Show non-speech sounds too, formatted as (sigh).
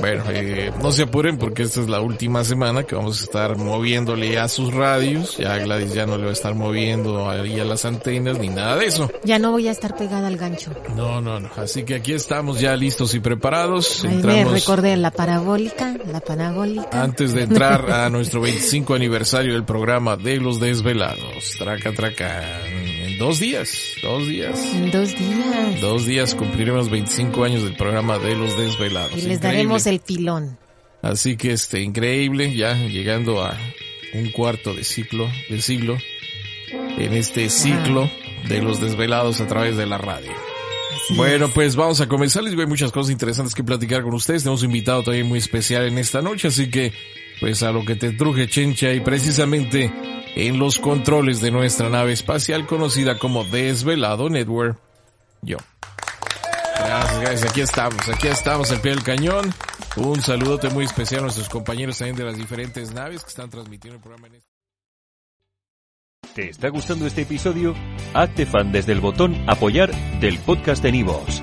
Bueno, eh, no se apuren porque esta es la última semana que vamos a estar moviéndole a sus radios. Ya Gladys ya no le va a estar moviendo ahí a las antenas ni nada de eso. Ya no voy a estar pegada al gancho. No, no, no. Así que aquí estamos ya listos y preparados. Me recordé la parabólica, la. Antes de entrar a (laughs) nuestro 25 aniversario del programa de los desvelados. Traca, traca. Dos días, dos días. Dos días. Dos días cumpliremos 25 años del programa de los desvelados. Y les daremos el pilón. Así que este, increíble, ya llegando a un cuarto de ciclo, de siglo, en este ciclo de los desvelados a través de la radio. Así Bueno, es. pues vamos a comenzar. Les veo muchas cosas interesantes que platicar con ustedes. Tenemos un invitado también muy especial en esta noche, así que, pues a lo que te truje, Chencha, y precisamente en los controles de nuestra nave espacial conocida como Desvelado Network, yo. Gracias, gracias. Aquí estamos, aquí estamos al pie del cañón. Un saludote muy especial a nuestros compañeros también de las diferentes naves que están transmitiendo el programa en este ¿Te está gustando este episodio? Hazte fan desde el botón Apoyar del podcast de Nivos.